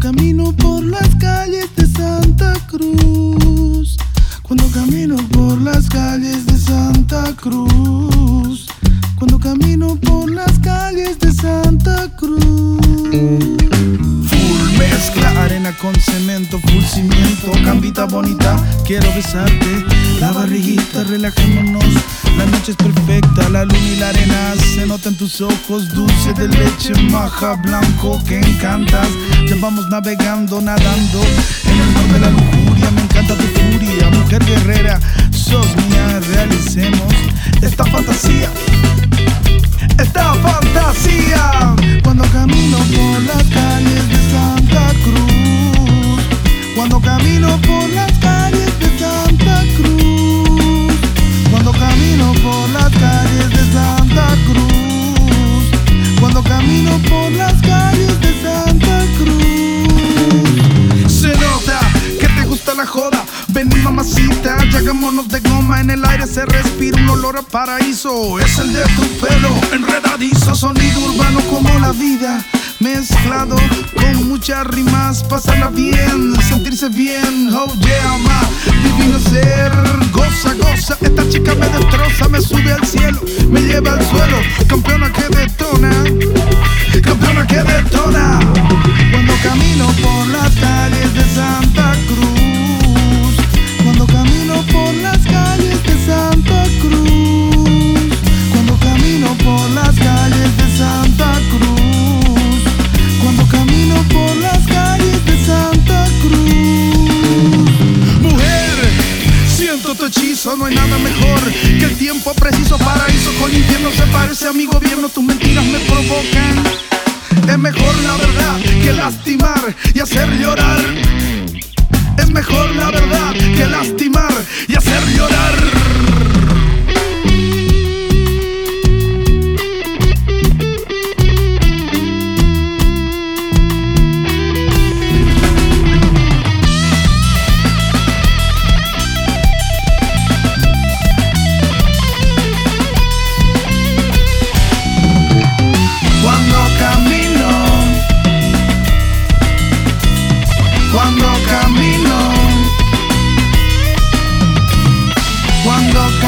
Camino por las calles de Santa Cruz. Cuando camino por las calles de Santa Cruz. Cuando camino por las calles de Santa Cruz. Bonita, quiero besarte. La barriguita, relajémonos. La noche es perfecta, la luna y la arena se notan tus ojos, dulce de leche, maja, blanco que encantas. Ya vamos navegando, nadando en el mar de la lujuria. Me encanta tu furia, mujer guerrera, sos mía, realicemos esta fantasía. Esta fantasía cuando camino por las la joda. Ven mamacita, ya de goma. En el aire se respira un olor a paraíso. Es el de tu pelo enredadizo Sonido urbano como la vida. Mezclado con muchas rimas Pasarla bien, sentirse bien. Oh yeah, ma, divino ser Goza, goza, esta chica me destroza Me sube al cielo, me lleva al suelo. Campeona que detona no hay nada mejor que el tiempo preciso paraíso con infierno se parece a mi gobierno, tus mentiras me provocan. Es mejor la verdad que lastimar y hacer llorar. Es mejor la verdad que lastimar. cuando